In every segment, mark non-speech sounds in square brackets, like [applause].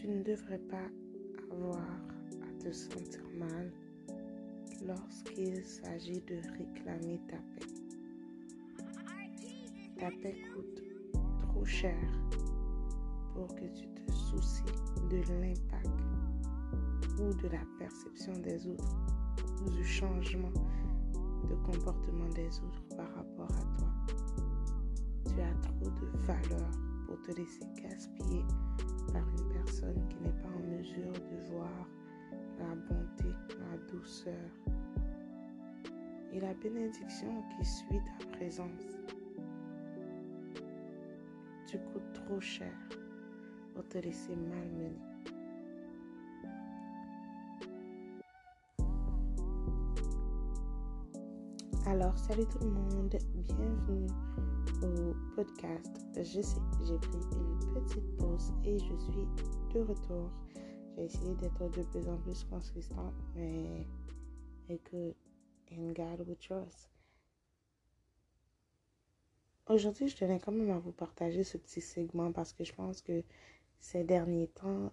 tu ne devrais pas avoir à te sentir mal lorsqu'il s'agit de réclamer ta paix. Ta paix coûte trop cher pour que tu te soucies de l'impact ou de la perception des autres ou du changement de comportement des autres par rapport à toi. Tu as trop de valeur te laisser gaspiller par une personne qui n'est pas en mesure de voir la bonté, la douceur et la bénédiction qui suit ta présence. Tu coûtes trop cher pour te laisser malmener. Alors, salut tout le monde, bienvenue au podcast. Je sais, j'ai pris une petite pause et je suis de retour. J'ai essayé d'être de plus en plus consistant, mais écoute, in God we trust. Aujourd'hui, je tenais quand même à vous partager ce petit segment parce que je pense que ces derniers temps,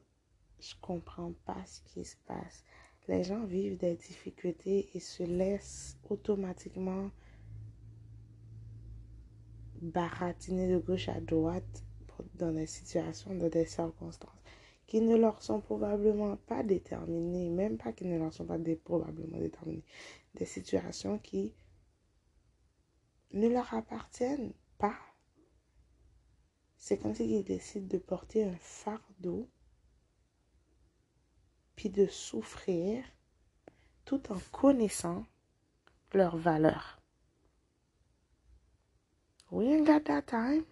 je comprends pas ce qui se passe les gens vivent des difficultés et se laissent automatiquement baratiner de gauche à droite dans des situations, dans des circonstances qui ne leur sont probablement pas déterminées, même pas qui ne leur sont pas probablement déterminées, des situations qui ne leur appartiennent pas. C'est comme s'ils décident de porter un fardeau puis de souffrir tout en connaissant leur valeur. We ain't got that time.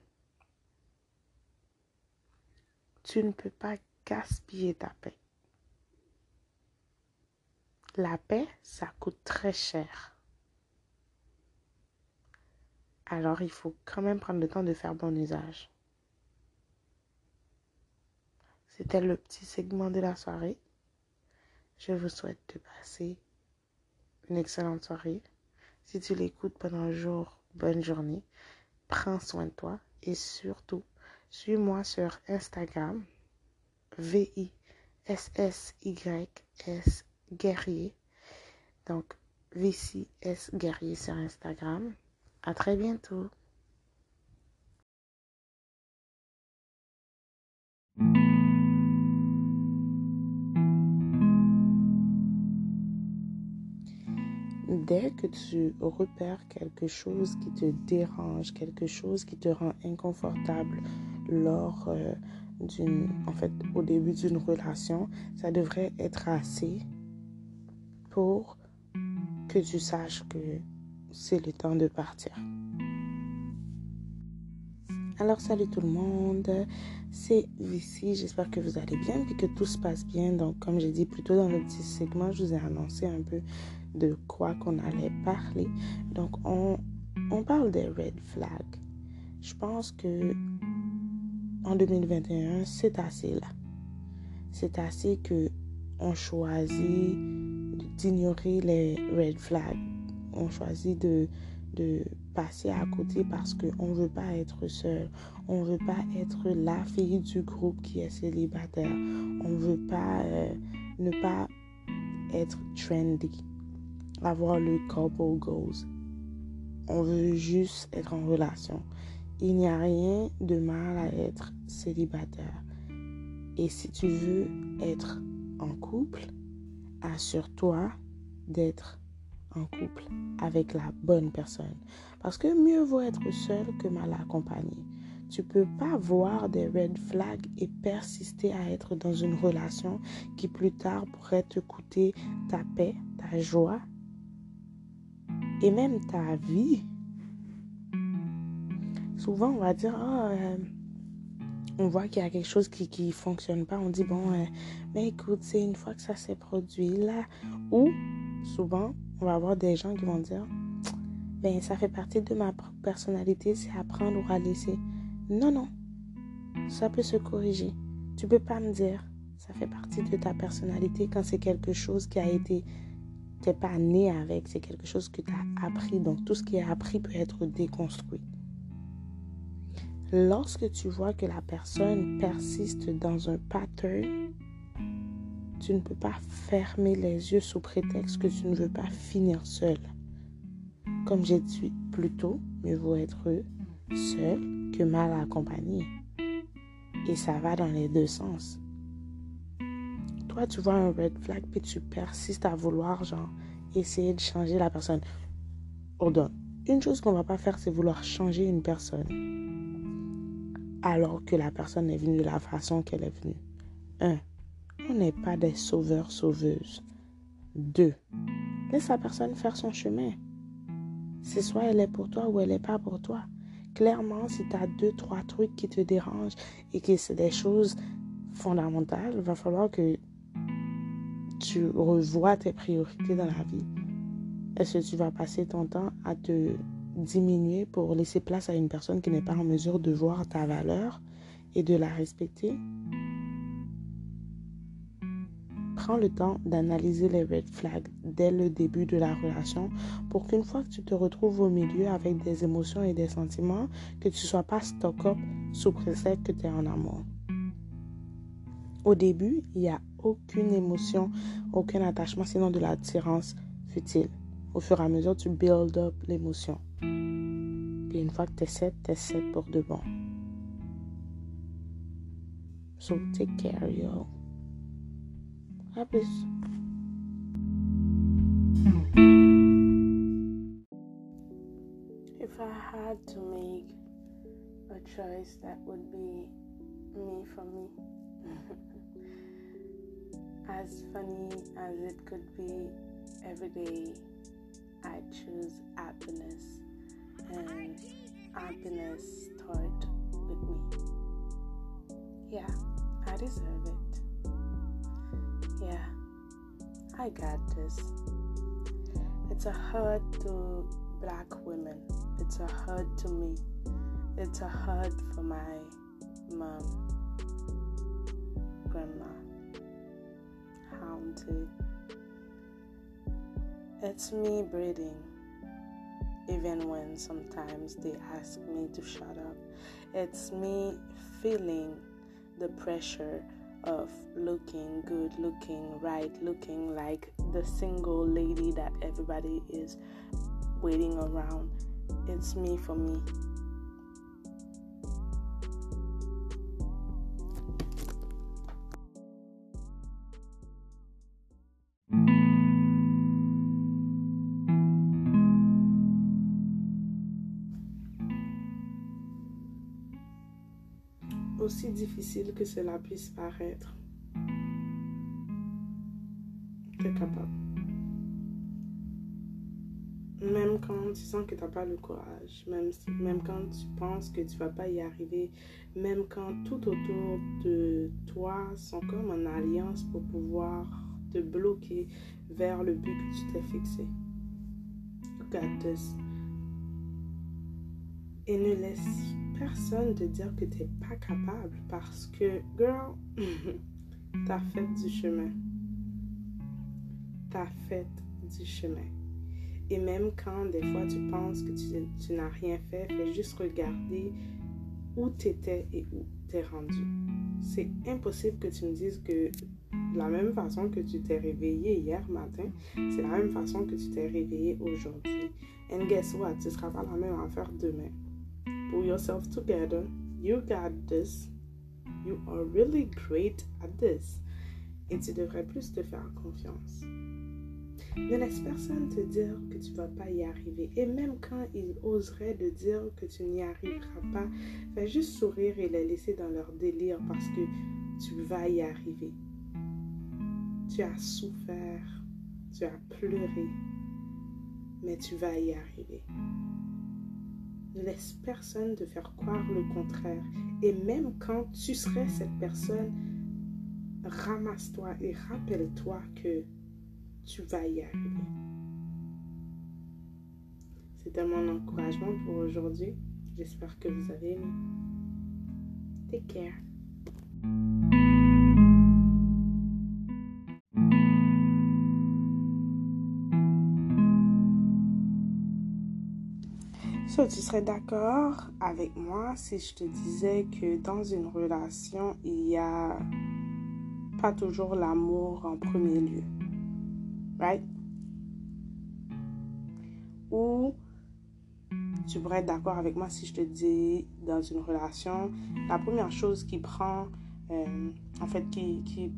Tu ne peux pas gaspiller ta paix. La paix, ça coûte très cher. Alors il faut quand même prendre le temps de faire bon usage. C'était le petit segment de la soirée. Je vous souhaite de passer une excellente soirée. Si tu l'écoutes pendant le jour, bonne journée. Prends soin de toi et surtout, suis-moi sur Instagram, V-I-S-S-Y-S Guerrier. Donc, V-C-S Guerrier sur Instagram. À très bientôt. Dès que tu repères quelque chose qui te dérange, quelque chose qui te rend inconfortable lors euh, d'une, en fait, au début d'une relation, ça devrait être assez pour que tu saches que c'est le temps de partir. Alors salut tout le monde, c'est Vici, j'espère que vous allez bien et que tout se passe bien. Donc comme j'ai dit plus tôt dans le petit segment, je vous ai annoncé un peu de quoi qu'on allait parler. Donc, on, on parle des red flags. Je pense que en 2021, c'est assez là. C'est assez que on choisit d'ignorer les red flags. On choisit de, de passer à côté parce qu'on ne veut pas être seul. On ne veut pas être la fille du groupe qui est célibataire. On ne veut pas euh, ne pas être trendy avoir le couple goals. On veut juste être en relation. Il n'y a rien de mal à être célibataire. Et si tu veux être en couple, assure-toi d'être en couple avec la bonne personne. Parce que mieux vaut être seul que mal accompagné. Tu peux pas voir des red flags et persister à être dans une relation qui plus tard pourrait te coûter ta paix, ta joie et même ta vie. Souvent, on va dire, ah, euh, on voit qu'il y a quelque chose qui ne fonctionne pas. On dit, bon, euh, mais écoute, c'est une fois que ça s'est produit là. Ou, souvent, on va avoir des gens qui vont dire, ben, ça fait partie de ma personnalité, c'est apprendre ou à laisser. Non, non. Ça peut se corriger. Tu peux pas me dire, ça fait partie de ta personnalité quand c'est quelque chose qui a été n'es pas né avec, c'est quelque chose que tu as appris. Donc tout ce qui est appris peut être déconstruit. Lorsque tu vois que la personne persiste dans un pattern, tu ne peux pas fermer les yeux sous prétexte que tu ne veux pas finir seul. Comme j'ai dit plus tôt, mieux vaut être seul que mal accompagné. Et ça va dans les deux sens. Toi, tu vois un red flag, puis tu persistes à vouloir, genre, essayer de changer la personne. Hold Une chose qu'on va pas faire, c'est vouloir changer une personne. Alors que la personne est venue de la façon qu'elle est venue. Un, on n'est pas des sauveurs-sauveuses. Deux, laisse la personne faire son chemin. C'est soit elle est pour toi ou elle n'est pas pour toi. Clairement, si tu as deux, trois trucs qui te dérangent et que c'est des choses fondamentales, il va falloir que tu revois tes priorités dans la vie. Est-ce que tu vas passer ton temps à te diminuer pour laisser place à une personne qui n'est pas en mesure de voir ta valeur et de la respecter? Prends le temps d'analyser les red flags dès le début de la relation pour qu'une fois que tu te retrouves au milieu avec des émotions et des sentiments, que tu ne sois pas stock up sous prétexte que tu es en amour. Au début, il n'y a aucune émotion, aucun attachement, sinon de l'attirance futile. Au fur et à mesure, tu build up l'émotion. Puis une fois que tu es set, tu es set pour de bon. So take care, yo. À plus. If I had to make a choice that would be me for me. [laughs] as funny as it could be every day, I choose happiness, and happiness start with me. Yeah, I deserve it. Yeah, I got this. It's a hurt to black women. It's a hurt to me. It's a hurt for my mom, grandma, It's me breathing, even when sometimes they ask me to shut up. It's me feeling the pressure of looking good, looking right, looking like the single lady that everybody is waiting around. It's me for me. Difficile que cela puisse paraître, tu es capable. Même quand tu sens que tu n'as pas le courage, même, même quand tu penses que tu vas pas y arriver, même quand tout autour de toi sont comme en alliance pour pouvoir te bloquer vers le but que tu t'es fixé. Et ne laisse personne te dire que tu n'es pas capable parce que, girl, [laughs] t'as fait du chemin. T'as fait du chemin. Et même quand des fois tu penses que tu, tu n'as rien fait, fais juste regarder où tu étais et où tu es rendu. C'est impossible que tu me dises que la même façon que tu t'es réveillé hier matin, c'est la même façon que tu t'es réveillé aujourd'hui. And guess what? Ce sera pas la même affaire demain. Pull yourself together. You got this. You are really great at this. Et tu devrais plus te faire confiance. Ne laisse personne te dire que tu ne vas pas y arriver. Et même quand ils oseraient te dire que tu n'y arriveras pas, fais juste sourire et les laisser dans leur délire parce que tu vas y arriver. Tu as souffert, tu as pleuré, mais tu vas y arriver. Laisse personne te faire croire le contraire. Et même quand tu serais cette personne, ramasse-toi et rappelle-toi que tu vas y arriver. C'était mon encouragement pour aujourd'hui. J'espère que vous avez aimé. Take care. So, tu serais d'accord avec moi si je te disais que dans une relation, il n'y a pas toujours l'amour en premier lieu. Right? Ou tu pourrais être d'accord avec moi si je te dis dans une relation, la première chose qui prend, euh, en fait, qui, qui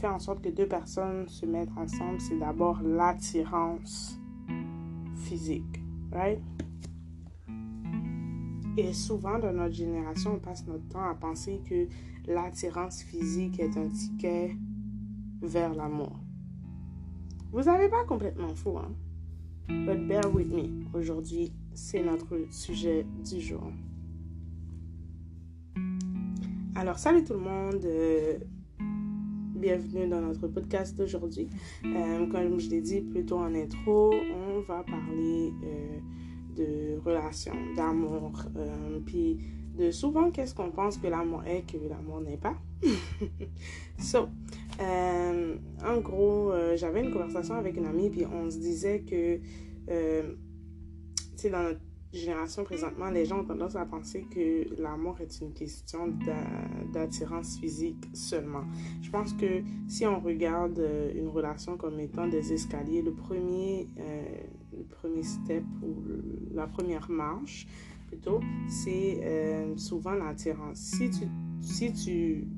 fait en sorte que deux personnes se mettent ensemble, c'est d'abord l'attirance physique. Right? Et souvent, dans notre génération, on passe notre temps à penser que l'attirance physique est un ticket vers l'amour. Vous n'avez pas complètement faux, hein? But bear with me. Aujourd'hui, c'est notre sujet du jour. Alors, salut tout le monde. Euh, bienvenue dans notre podcast d'aujourd'hui. Euh, comme je l'ai dit plus tôt en intro, on va parler euh, de relations, d'amour, euh, puis de souvent qu'est-ce qu'on pense que l'amour est, que l'amour n'est pas? [laughs] so, euh, en gros, euh, j'avais une conversation avec une amie, puis on se disait que, tu sais, dans notre génération présentement, les gens ont tendance à penser que l'amour est une question d'attirance physique seulement. Je pense que si on regarde une relation comme étant des escaliers, le premier, le premier step ou la première marche plutôt, c'est euh, souvent l'attirance. Si tu, si tu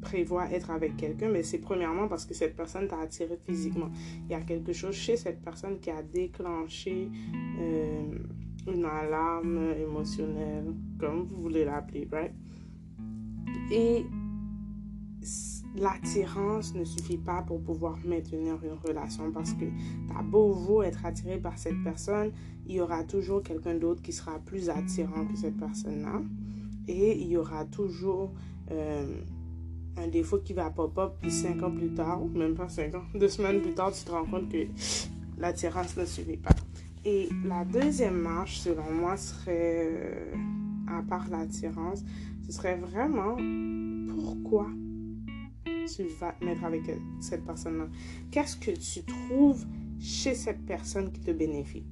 prévois être avec quelqu'un, mais c'est premièrement parce que cette personne t'a attiré physiquement. Il y a quelque chose chez cette personne qui a déclenché euh, une alarme émotionnelle, comme vous voulez l'appeler, right? Et l'attirance ne suffit pas pour pouvoir maintenir une relation parce que t'as beau vous être attiré par cette personne, il y aura toujours quelqu'un d'autre qui sera plus attirant que cette personne-là. Et il y aura toujours euh, un défaut qui va pop-up, puis cinq ans plus tard, ou même pas cinq ans, [laughs] deux semaines plus tard, tu te rends compte que l'attirance ne suffit pas. Et la deuxième marche, selon moi, serait, euh, à part l'attirance, ce serait vraiment pourquoi tu vas mettre avec cette personne-là? Qu'est-ce que tu trouves chez cette personne qui te bénéficie?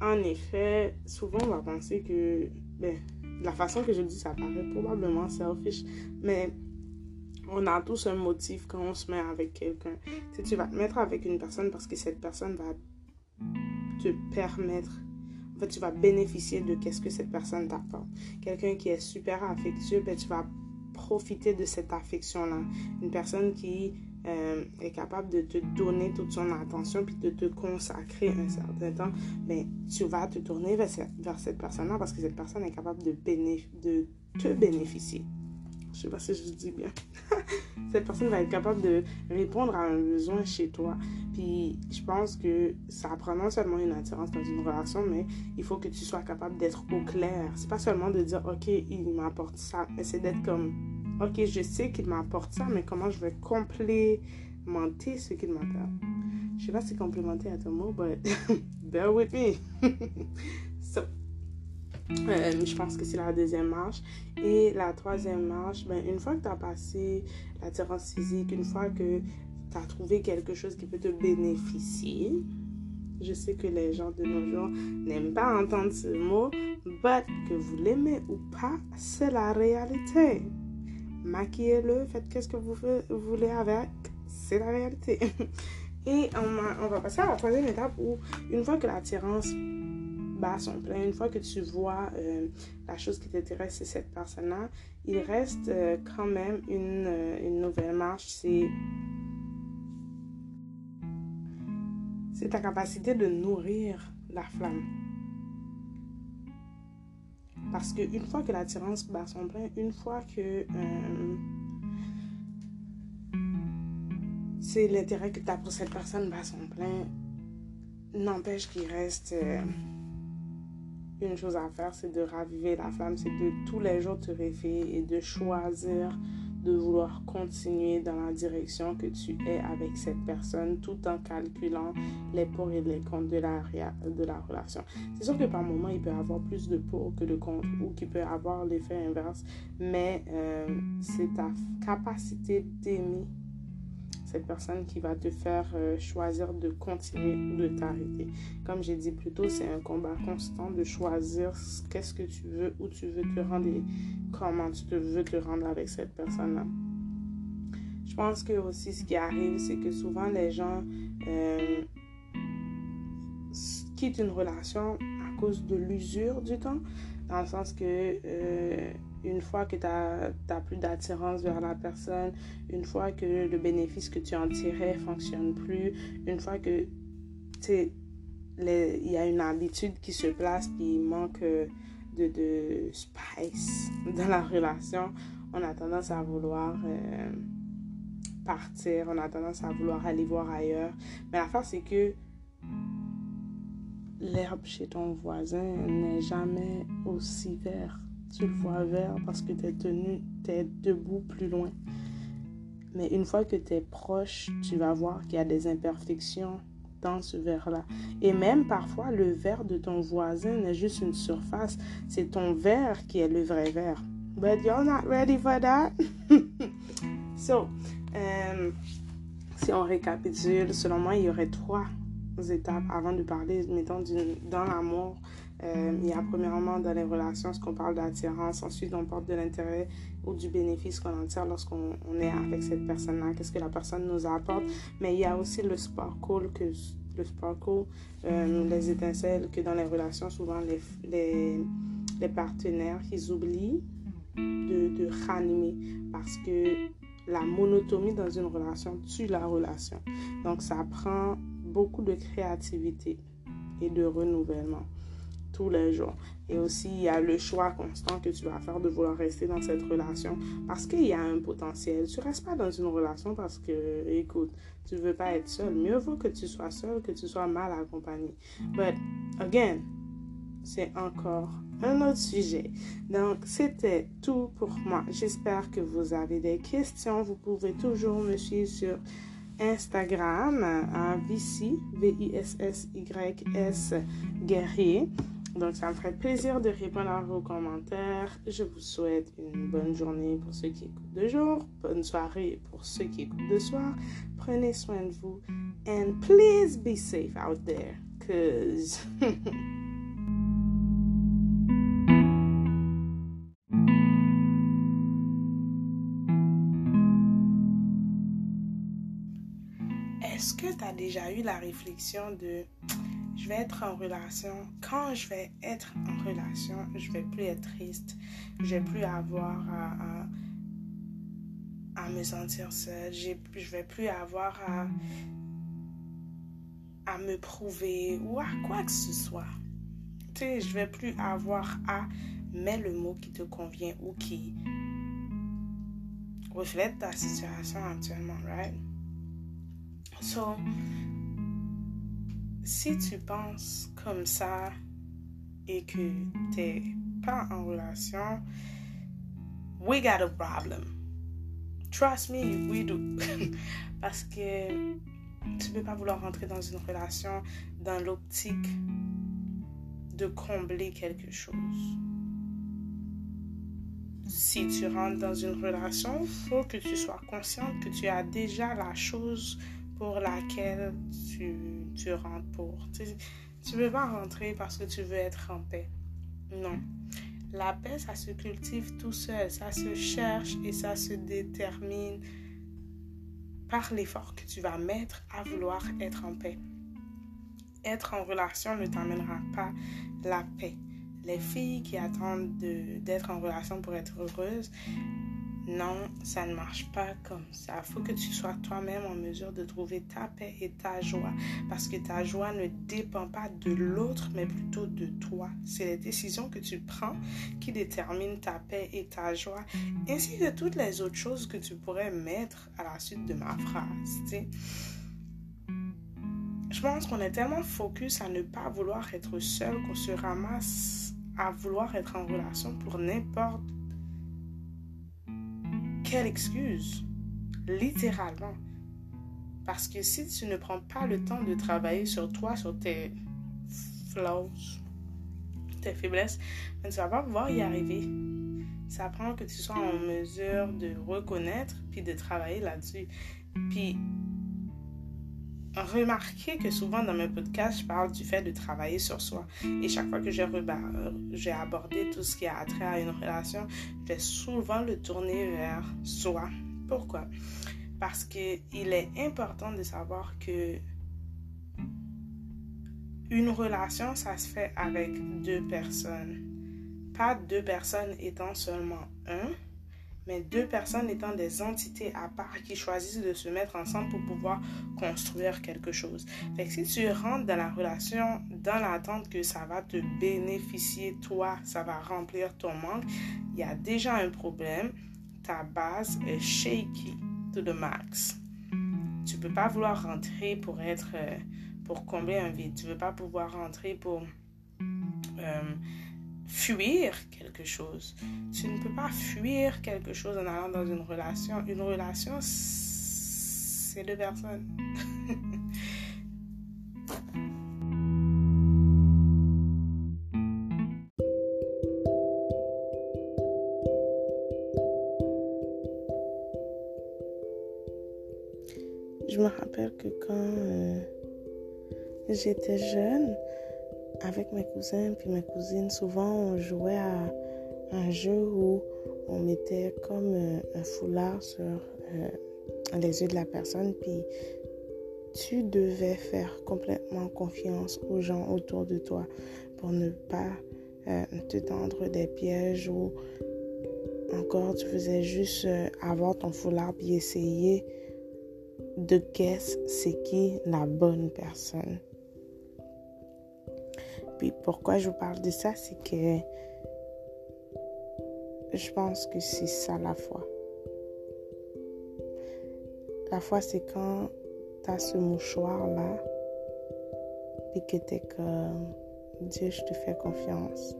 En effet, souvent on va penser que, ben, la façon que je dis, ça paraît probablement selfish, mais on a tous un motif quand on se met avec quelqu'un. Si tu vas te mettre avec une personne parce que cette personne va te permettre, en fait, tu vas bénéficier de qu'est-ce que cette personne t'apporte. Quelqu'un qui est super affectueux, ben, tu vas profiter de cette affection-là. Une personne qui euh, est capable de te donner toute son attention puis de te consacrer un certain temps, ben, tu vas te tourner vers cette, personne-là parce que cette personne est capable de, de te bénéficier. Je sais pas si je dis bien. [laughs] Cette personne va être capable de répondre à un besoin chez toi. Puis je pense que ça prend non seulement une attirance dans une relation, mais il faut que tu sois capable d'être au clair. C'est pas seulement de dire ok, il m'apporte ça, mais c'est d'être comme ok, je sais qu'il m'apporte ça, mais comment je vais complémenter ce qu'il m'apporte? Je sais pas si complémenter à ton mot, but [laughs] bear with me. [laughs] euh, je pense que c'est la deuxième marche. Et la troisième marche, ben, une fois que tu as passé l'attirance physique, une fois que tu as trouvé quelque chose qui peut te bénéficier, je sais que les gens de nos jours n'aiment pas entendre ce mot, but que vous l'aimez ou pas, c'est la réalité. Maquillez-le, faites qu'est-ce que vous voulez avec, c'est la réalité. [laughs] Et on, on va passer à la troisième étape où, une fois que l'attirance son plein. Une fois que tu vois euh, la chose qui t'intéresse, c'est cette personne-là, il reste euh, quand même une, euh, une nouvelle marche. C'est c'est ta capacité de nourrir la flamme. Parce qu'une fois que l'attirance bat son plein, une fois que c'est l'intérêt que tu as pour cette personne bat son plein, n'empêche qu'il reste une chose à faire, c'est de raviver la flamme, c'est de tous les jours te réveiller et de choisir de vouloir continuer dans la direction que tu es avec cette personne tout en calculant les pour et les contre de la, relation. C'est sûr que par moment, il peut avoir plus de pour que de contre ou qu'il peut avoir l'effet inverse, mais euh, c'est ta capacité d'aimer cette personne qui va te faire euh, choisir de continuer ou de t'arrêter. Comme j'ai dit plus tôt, c'est un combat constant de choisir qu'est-ce que tu veux, où tu veux te rendre et comment tu veux te rendre avec cette personne-là. Je pense que aussi ce qui arrive, c'est que souvent les gens euh, quittent une relation à cause de l'usure du temps, dans le sens que euh, une fois que tu n'as plus d'attirance vers la personne, une fois que le bénéfice que tu en tirais fonctionne plus, une fois que il y a une habitude qui se place puis il manque de, de spice [laughs] dans la relation, on a tendance à vouloir euh, partir, on a tendance à vouloir aller voir ailleurs. Mais l'affaire, c'est que l'herbe chez ton voisin n'est jamais aussi verte tu le vois vert parce que tu es tenu, es debout plus loin. Mais une fois que tu es proche, tu vas voir qu'il y a des imperfections dans ce verre-là. Et même parfois, le verre de ton voisin n'est juste une surface, c'est ton verre qui est le vrai verre. But you're not ready for that. [laughs] so, euh, si on récapitule, selon moi, il y aurait trois étapes avant de parler, mettons, dans l'amour euh, il y a premièrement dans les relations ce qu'on parle d'attirance, ensuite on parle de l'intérêt ou du bénéfice qu'on en tire lorsqu'on est avec cette personne-là, qu'est-ce que la personne nous apporte, mais il y a aussi le sparkle, que, le sparkle euh, les étincelles que dans les relations, souvent les, les, partenaires, ils oublient de, de ranimer parce que la monotomie dans une relation tue la relation. Donc ça prend beaucoup de créativité et de renouvellement tous les jours. Et aussi, il y a le choix constant que tu vas faire de vouloir rester dans cette relation parce qu'il y a un potentiel. Tu restes pas dans une relation parce que, écoute, tu veux pas être seul. Mieux vaut que tu sois seul que tu sois mal accompagné. But, again, c'est encore un autre sujet. Donc, c'était tout pour moi. J'espère que vous avez des questions. Vous pouvez toujours me suivre sur Instagram à Vici, V-I-S-S-Y-S Guerrier. Donc, ça me ferait plaisir de répondre à vos commentaires. Je vous souhaite une bonne journée pour ceux qui écoutent de jour, bonne soirée pour ceux qui écoutent de soir. Prenez soin de vous. And please be safe out there. Cause. [laughs] Est-ce que tu déjà eu la réflexion de je vais être en relation. Quand je vais être en relation, je vais plus être triste. Je vais plus avoir à, me sentir seule. Je vais plus avoir à, me prouver ou à quoi que ce soit. Tu sais, je vais plus avoir à mettre le mot qui te convient ou qui reflète ta situation actuellement, right? So, si tu penses comme ça et que tu n'es pas en relation, we got a problem. Trust me, we do. [laughs] Parce que tu peux pas vouloir rentrer dans une relation dans l'optique de combler quelque chose. Si tu rentres dans une relation, il faut que tu sois consciente que tu as déjà la chose pour laquelle tu, tu rentres pour. Tu ne veux pas rentrer parce que tu veux être en paix. Non. La paix, ça se cultive tout seul, ça se cherche et ça se détermine par l'effort que tu vas mettre à vouloir être en paix. Être en relation ne t'amènera pas la paix. Les filles qui attendent d'être en relation pour être heureuses, non, ça ne marche pas comme ça. Il faut que tu sois toi-même en mesure de trouver ta paix et ta joie. Parce que ta joie ne dépend pas de l'autre, mais plutôt de toi. C'est les décisions que tu prends qui déterminent ta paix et ta joie, ainsi que toutes les autres choses que tu pourrais mettre à la suite de ma phrase. Je pense qu'on est tellement focus à ne pas vouloir être seul qu'on se ramasse à vouloir être en relation pour n'importe quelle excuse? Littéralement. Parce que si tu ne prends pas le temps de travailler sur toi, sur tes flaws, tes faiblesses, tu vas pas pouvoir y arriver. Ça prend que tu sois en mesure de reconnaître puis de travailler là-dessus. Puis, remarquez que souvent dans mes podcasts, je parle du fait de travailler sur soi. Et chaque fois que j'ai abordé tout ce qui a trait à une relation, je vais souvent le tourner vers soi. Pourquoi? Parce qu'il est important de savoir que une relation, ça se fait avec deux personnes. Pas deux personnes étant seulement un, mais deux personnes étant des entités à part qui choisissent de se mettre ensemble pour pouvoir construire quelque chose. Fait que si tu rentres dans la relation dans l'attente que ça va te bénéficier, toi, ça va remplir ton manque, il y a déjà un problème. Ta base est shaky to the max. Tu peux pas vouloir rentrer pour être, euh, pour combler un vide. Tu veux pas pouvoir rentrer pour fuir quelque chose. Tu ne peux pas fuir quelque chose en allant dans une relation. Une relation, c'est deux personnes. [laughs] Je me rappelle que quand euh, j'étais jeune, avec mes cousins puis mes cousines, souvent on jouait à un jeu où on mettait comme euh, un foulard sur euh, les yeux de la personne, puis tu devais faire complètement confiance aux gens autour de toi pour ne pas euh, te tendre des pièges ou encore tu faisais juste avoir ton foulard puis essayer de guess c'est qui la bonne personne. Puis pourquoi je vous parle de ça, c'est que je pense que c'est ça la foi. La foi, c'est quand tu as ce mouchoir-là, puis que tu es comme Dieu, je te fais confiance.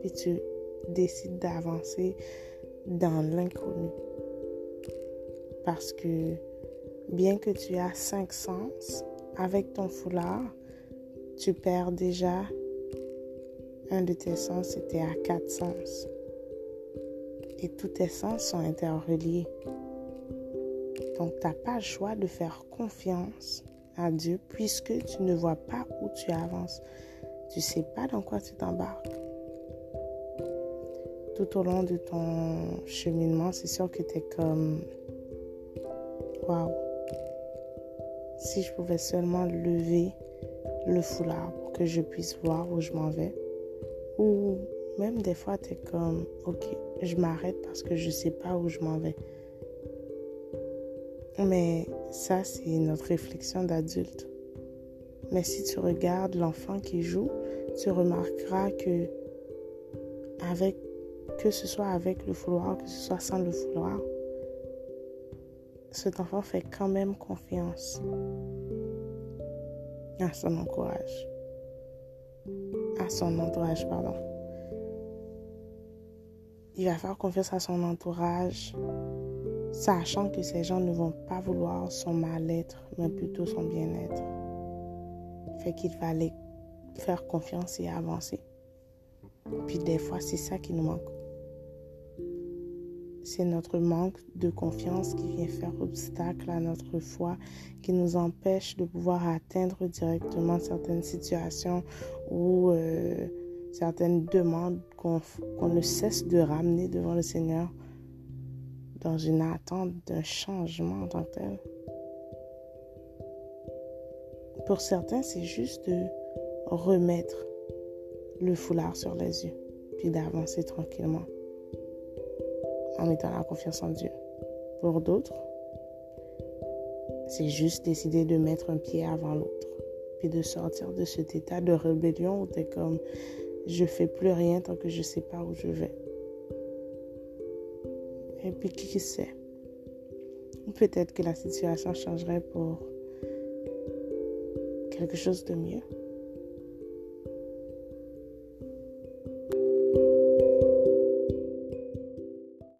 Puis tu décides d'avancer dans l'inconnu. Parce que bien que tu as cinq sens, avec ton foulard, tu perds déjà un de tes sens, c'était à quatre sens. Et tous tes sens sont interreliés. Donc, tu n'as pas le choix de faire confiance à Dieu puisque tu ne vois pas où tu avances. Tu ne sais pas dans quoi tu t'embarques. Tout au long de ton cheminement, c'est sûr que tu es comme Waouh! Si je pouvais seulement lever le foulard pour que je puisse voir où je m'en vais. Ou même des fois, tu es comme, ok, je m'arrête parce que je ne sais pas où je m'en vais. Mais ça, c'est notre réflexion d'adulte. Mais si tu regardes l'enfant qui joue, tu remarqueras que avec que ce soit avec le foulard, que ce soit sans le foulard, cet enfant fait quand même confiance à son entourage. À son entourage, pardon. Il va faire confiance à son entourage, sachant que ces gens ne vont pas vouloir son mal-être, mais plutôt son bien-être. Fait qu'il va aller faire confiance et avancer. Puis des fois, c'est ça qui nous manque c'est notre manque de confiance qui vient faire obstacle à notre foi, qui nous empêche de pouvoir atteindre directement certaines situations ou euh, certaines demandes qu'on ne cesse de ramener devant le Seigneur dans une attente d'un changement en tant que tel. Pour certains, c'est juste de remettre le foulard sur les yeux, puis d'avancer tranquillement en mettant la confiance en Dieu. Pour d'autres, c'est juste décider de mettre un pied avant l'autre, puis de sortir de cet état de rébellion où tu es comme je fais plus rien tant que je sais pas où je vais. Et puis qui sait, peut-être que la situation changerait pour quelque chose de mieux.